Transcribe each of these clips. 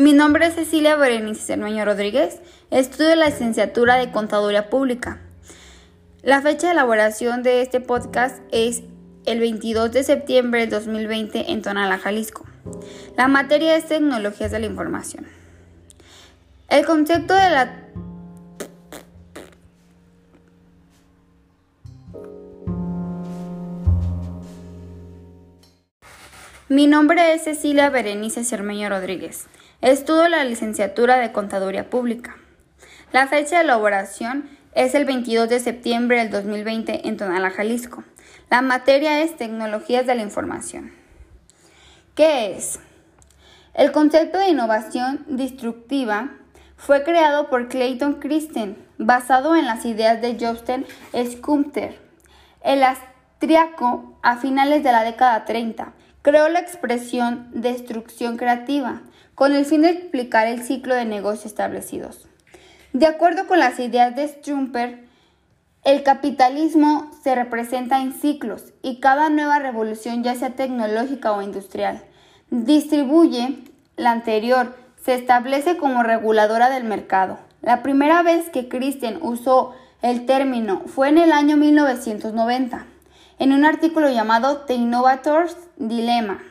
Mi nombre es Cecilia Berenice Cermeño Rodríguez. Estudio la licenciatura de Contaduría Pública. La fecha de elaboración de este podcast es el 22 de septiembre del 2020 en Tonala, Jalisco. La materia es Tecnologías de la Información. El concepto de la Mi nombre es Cecilia Berenice Cermeño Rodríguez. Estudio la licenciatura de Contaduría Pública. La fecha de elaboración es el 22 de septiembre del 2020 en Tonala, Jalisco. La materia es Tecnologías de la Información. ¿Qué es? El concepto de innovación destructiva fue creado por Clayton Christen, basado en las ideas de Jobsten Schumacher, el austriaco a finales de la década 30 creó la expresión destrucción creativa con el fin de explicar el ciclo de negocios establecidos. De acuerdo con las ideas de Strumper, el capitalismo se representa en ciclos y cada nueva revolución, ya sea tecnológica o industrial, distribuye la anterior, se establece como reguladora del mercado. La primera vez que Christian usó el término fue en el año 1990 en un artículo llamado The Innovator's Dilemma.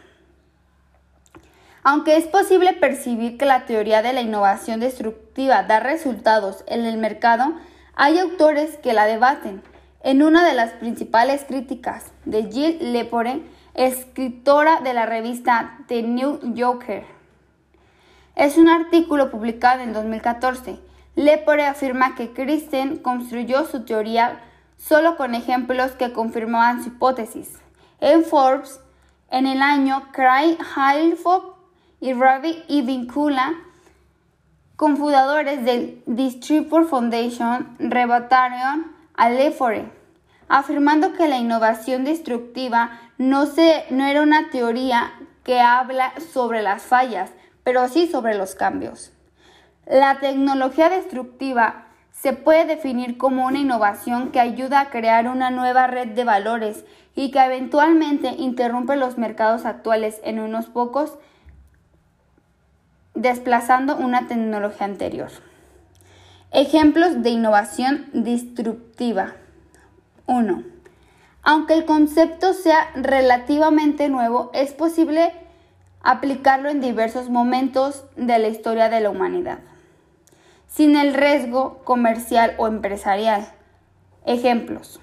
Aunque es posible percibir que la teoría de la innovación destructiva da resultados en el mercado, hay autores que la debaten. En una de las principales críticas de Jill Lepore, escritora de la revista The New Yorker. Es un artículo publicado en 2014. Lepore afirma que Christen construyó su teoría solo con ejemplos que confirmaban su hipótesis. En Forbes, en el año, Craig Halford y Ravi Ibinkula, cofundadores del Distributor Foundation, rebataron a Lefore, afirmando que la innovación destructiva no, se, no era una teoría que habla sobre las fallas, pero sí sobre los cambios. La tecnología destructiva se puede definir como una innovación que ayuda a crear una nueva red de valores y que eventualmente interrumpe los mercados actuales en unos pocos, desplazando una tecnología anterior. Ejemplos de innovación disruptiva. 1. Aunque el concepto sea relativamente nuevo, es posible aplicarlo en diversos momentos de la historia de la humanidad sin el riesgo comercial o empresarial. Ejemplos.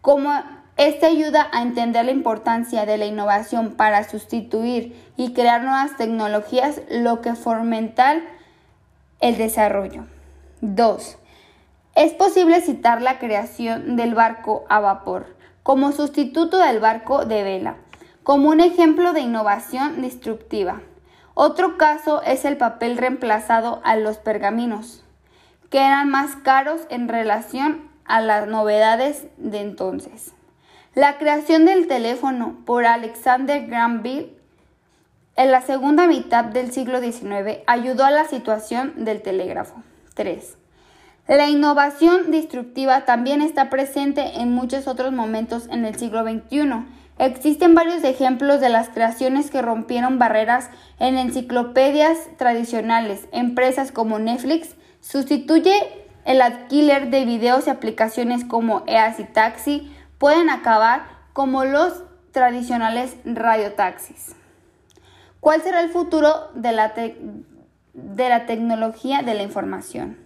Como este ayuda a entender la importancia de la innovación para sustituir y crear nuevas tecnologías, lo que fomenta el desarrollo. 2. Es posible citar la creación del barco a vapor como sustituto del barco de vela, como un ejemplo de innovación destructiva. Otro caso es el papel reemplazado a los pergaminos, que eran más caros en relación a las novedades de entonces. La creación del teléfono por Alexander Graham Bell en la segunda mitad del siglo XIX ayudó a la situación del telégrafo. 3. La innovación destructiva también está presente en muchos otros momentos en el siglo XXI Existen varios ejemplos de las creaciones que rompieron barreras en enciclopedias tradicionales. Empresas como Netflix sustituye el alquiler de videos y aplicaciones como EAS Taxi pueden acabar como los tradicionales radiotaxis. ¿Cuál será el futuro de la, de la tecnología de la información?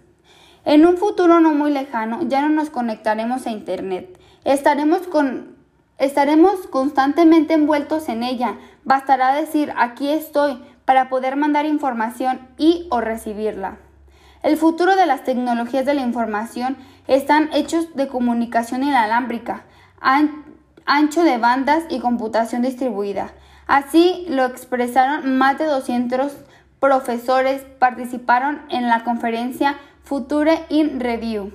En un futuro no muy lejano ya no nos conectaremos a Internet. Estaremos con Estaremos constantemente envueltos en ella. Bastará decir aquí estoy para poder mandar información y o recibirla. El futuro de las tecnologías de la información están hechos de comunicación inalámbrica, ancho de bandas y computación distribuida. Así lo expresaron más de 200 profesores participaron en la conferencia Future in Review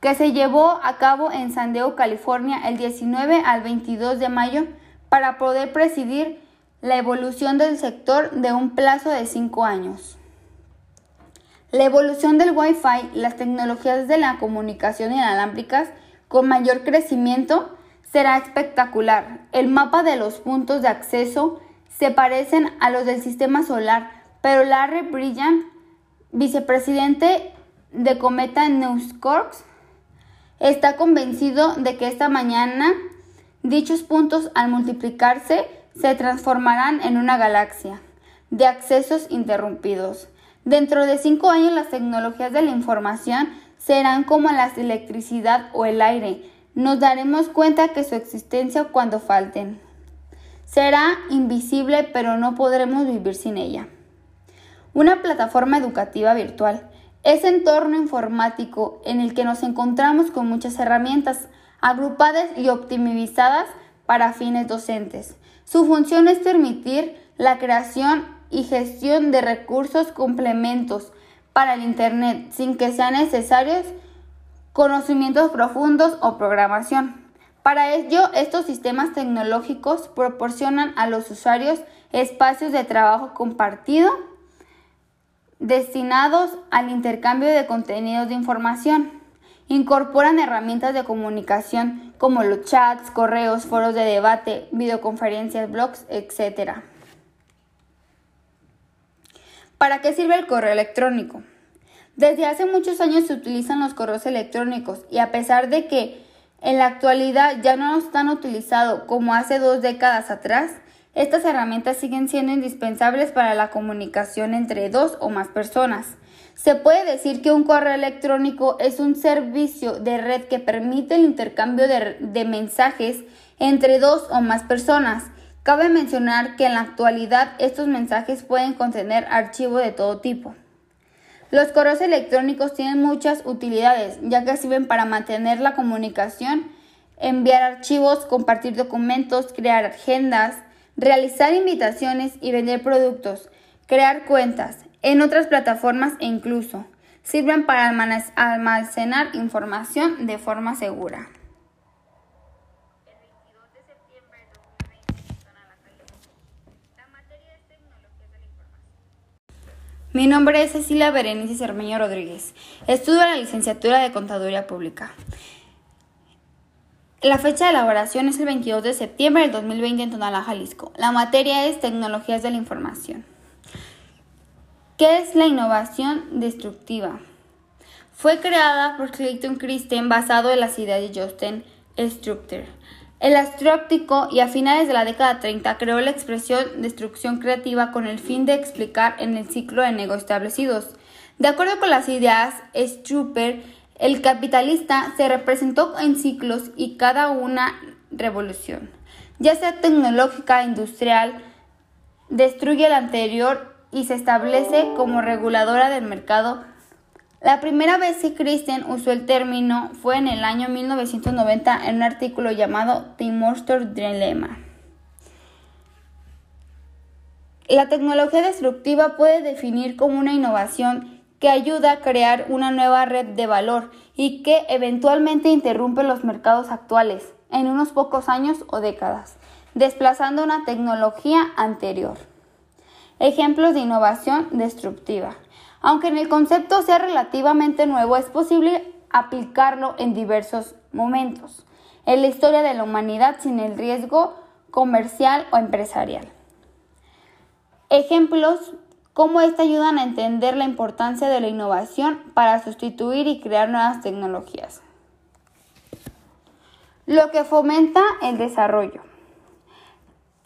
que se llevó a cabo en San Diego, California, el 19 al 22 de mayo para poder presidir la evolución del sector de un plazo de cinco años. La evolución del Wi-Fi, las tecnologías de la comunicación inalámbricas con mayor crecimiento será espectacular. El mapa de los puntos de acceso se parecen a los del sistema solar, pero Larry Brillant, vicepresidente de Cometa News Corps, está convencido de que esta mañana dichos puntos al multiplicarse se transformarán en una galaxia de accesos interrumpidos. Dentro de cinco años las tecnologías de la información serán como la electricidad o el aire. Nos daremos cuenta que su existencia cuando falten. Será invisible pero no podremos vivir sin ella. Una plataforma educativa virtual. Ese entorno informático en el que nos encontramos con muchas herramientas agrupadas y optimizadas para fines docentes. Su función es permitir la creación y gestión de recursos complementos para el Internet sin que sean necesarios conocimientos profundos o programación. Para ello, estos sistemas tecnológicos proporcionan a los usuarios espacios de trabajo compartido destinados al intercambio de contenidos de información. Incorporan herramientas de comunicación como los chats, correos, foros de debate, videoconferencias, blogs, etc. ¿Para qué sirve el correo electrónico? Desde hace muchos años se utilizan los correos electrónicos y a pesar de que en la actualidad ya no están utilizados como hace dos décadas atrás, estas herramientas siguen siendo indispensables para la comunicación entre dos o más personas. Se puede decir que un correo electrónico es un servicio de red que permite el intercambio de, mensajes entre dos o más personas. Cabe mencionar que en la actualidad estos mensajes pueden contener archivos de todo tipo. Los correos electrónicos tienen muchas utilidades, ya que sirven para mantener la comunicación, enviar archivos, compartir documentos, crear agendas, realizar invitaciones y vender productos, crear cuentas en otras plataformas e incluso sirven para almacenar información de forma segura. Mi nombre es Cecilia Berenice Cermeño Rodríguez. Estudio la licenciatura de Contaduría Pública. La fecha de elaboración es el 22 de septiembre del 2020 en Tonalá, Jalisco. La materia es Tecnologías de la Información. ¿Qué es la innovación destructiva? Fue creada por Clayton Christen basado en las ideas de Justin Structer. El astróptico y a finales de la década 30 creó la expresión destrucción creativa con el fin de explicar en el ciclo de negocios establecidos. De acuerdo con las ideas Struper, el capitalista se representó en ciclos y cada una revolución, ya sea tecnológica, industrial, destruye la anterior y se establece como reguladora del mercado. La primera vez que Christian usó el término fue en el año 1990 en un artículo llamado The Monster Dilemma. La tecnología destructiva puede definir como una innovación que ayuda a crear una nueva red de valor y que eventualmente interrumpe los mercados actuales en unos pocos años o décadas, desplazando una tecnología anterior. Ejemplos de innovación destructiva. Aunque en el concepto sea relativamente nuevo, es posible aplicarlo en diversos momentos en la historia de la humanidad sin el riesgo comercial o empresarial. Ejemplos cómo ésta ayudan a entender la importancia de la innovación para sustituir y crear nuevas tecnologías. Lo que fomenta el desarrollo.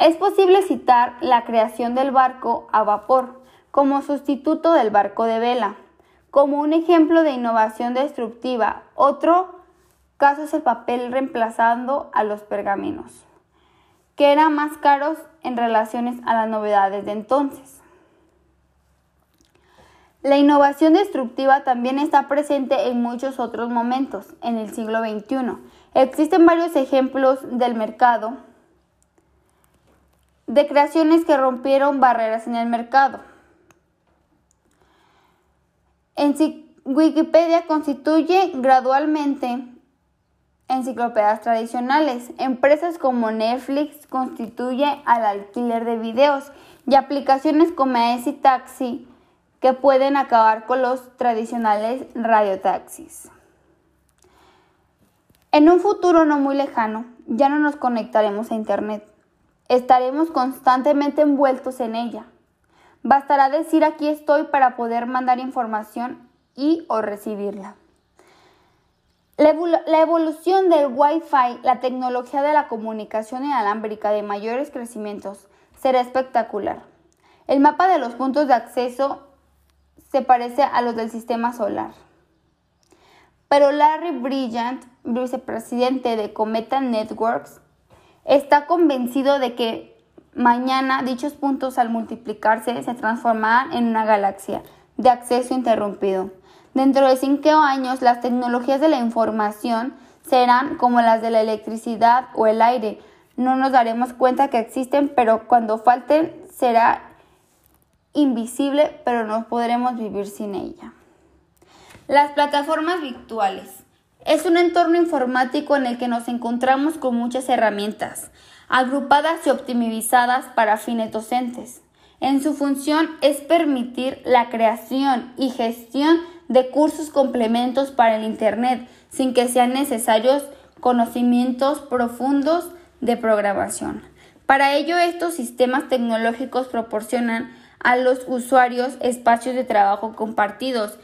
Es posible citar la creación del barco a vapor como sustituto del barco de vela, como un ejemplo de innovación destructiva. Otro caso es el papel reemplazando a los pergaminos, que eran más caros en relaciones a las novedades de entonces. La innovación destructiva también está presente en muchos otros momentos en el siglo XXI. Existen varios ejemplos del mercado de creaciones que rompieron barreras en el mercado. En Wikipedia constituye gradualmente enciclopedias tradicionales. Empresas como Netflix constituye al alquiler de videos y aplicaciones como Easy Taxi que pueden acabar con los tradicionales radiotaxis. En un futuro no muy lejano, ya no nos conectaremos a Internet. Estaremos constantemente envueltos en ella. Bastará decir aquí estoy para poder mandar información y o recibirla. La, evolución del Wi-Fi, la tecnología de la comunicación inalámbrica de mayores crecimientos, será espectacular. El mapa de los puntos de acceso se parece a los del sistema solar. Pero Larry Brilliant, vicepresidente de Cometa Networks, está convencido de que mañana dichos puntos al multiplicarse se transformarán en una galaxia de acceso interrumpido. Dentro de cinco años, las tecnologías de la información serán como las de la electricidad o el aire. No nos daremos cuenta que existen, pero cuando falten será invisible, pero no podremos vivir sin ella. Las plataformas virtuales. Es un entorno informático en el que nos encontramos con muchas herramientas, agrupadas y optimizadas para fines docentes. En su función es permitir la creación y gestión de cursos complementos para el Internet sin que sean necesarios conocimientos profundos de programación. Para ello, estos sistemas tecnológicos proporcionan a los usuarios espacios de trabajo compartidos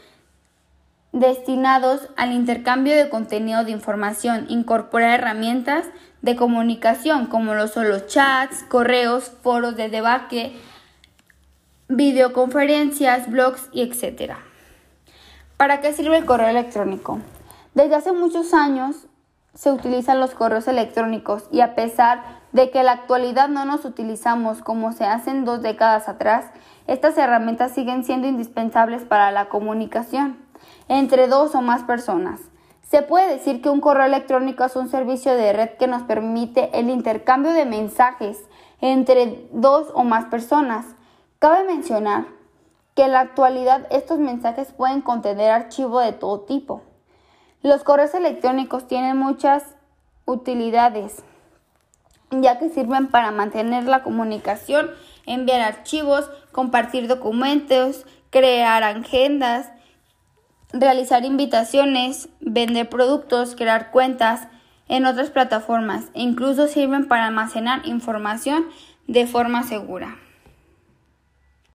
destinados al intercambio de contenido de información, incorporar herramientas de comunicación como lo son los chats, correos, foros de debate, videoconferencias, blogs y etc. ¿Para qué sirve el correo electrónico? Desde hace muchos años se utilizan los correos electrónicos y a pesar de que en la actualidad no nos utilizamos como se hacen dos décadas atrás, estas herramientas siguen siendo indispensables para la comunicación entre dos o más personas. Se puede decir que un correo electrónico es un servicio de red que nos permite el intercambio de mensajes entre dos o más personas Cabe mencionar que en la actualidad estos mensajes pueden contener archivos de todo tipo. Los correos electrónicos tienen muchas utilidades, ya que sirven para mantener la comunicación, enviar archivos, compartir documentos, crear agendas, realizar invitaciones, vender productos, crear cuentas en otras plataformas e incluso sirven para almacenar información de forma segura.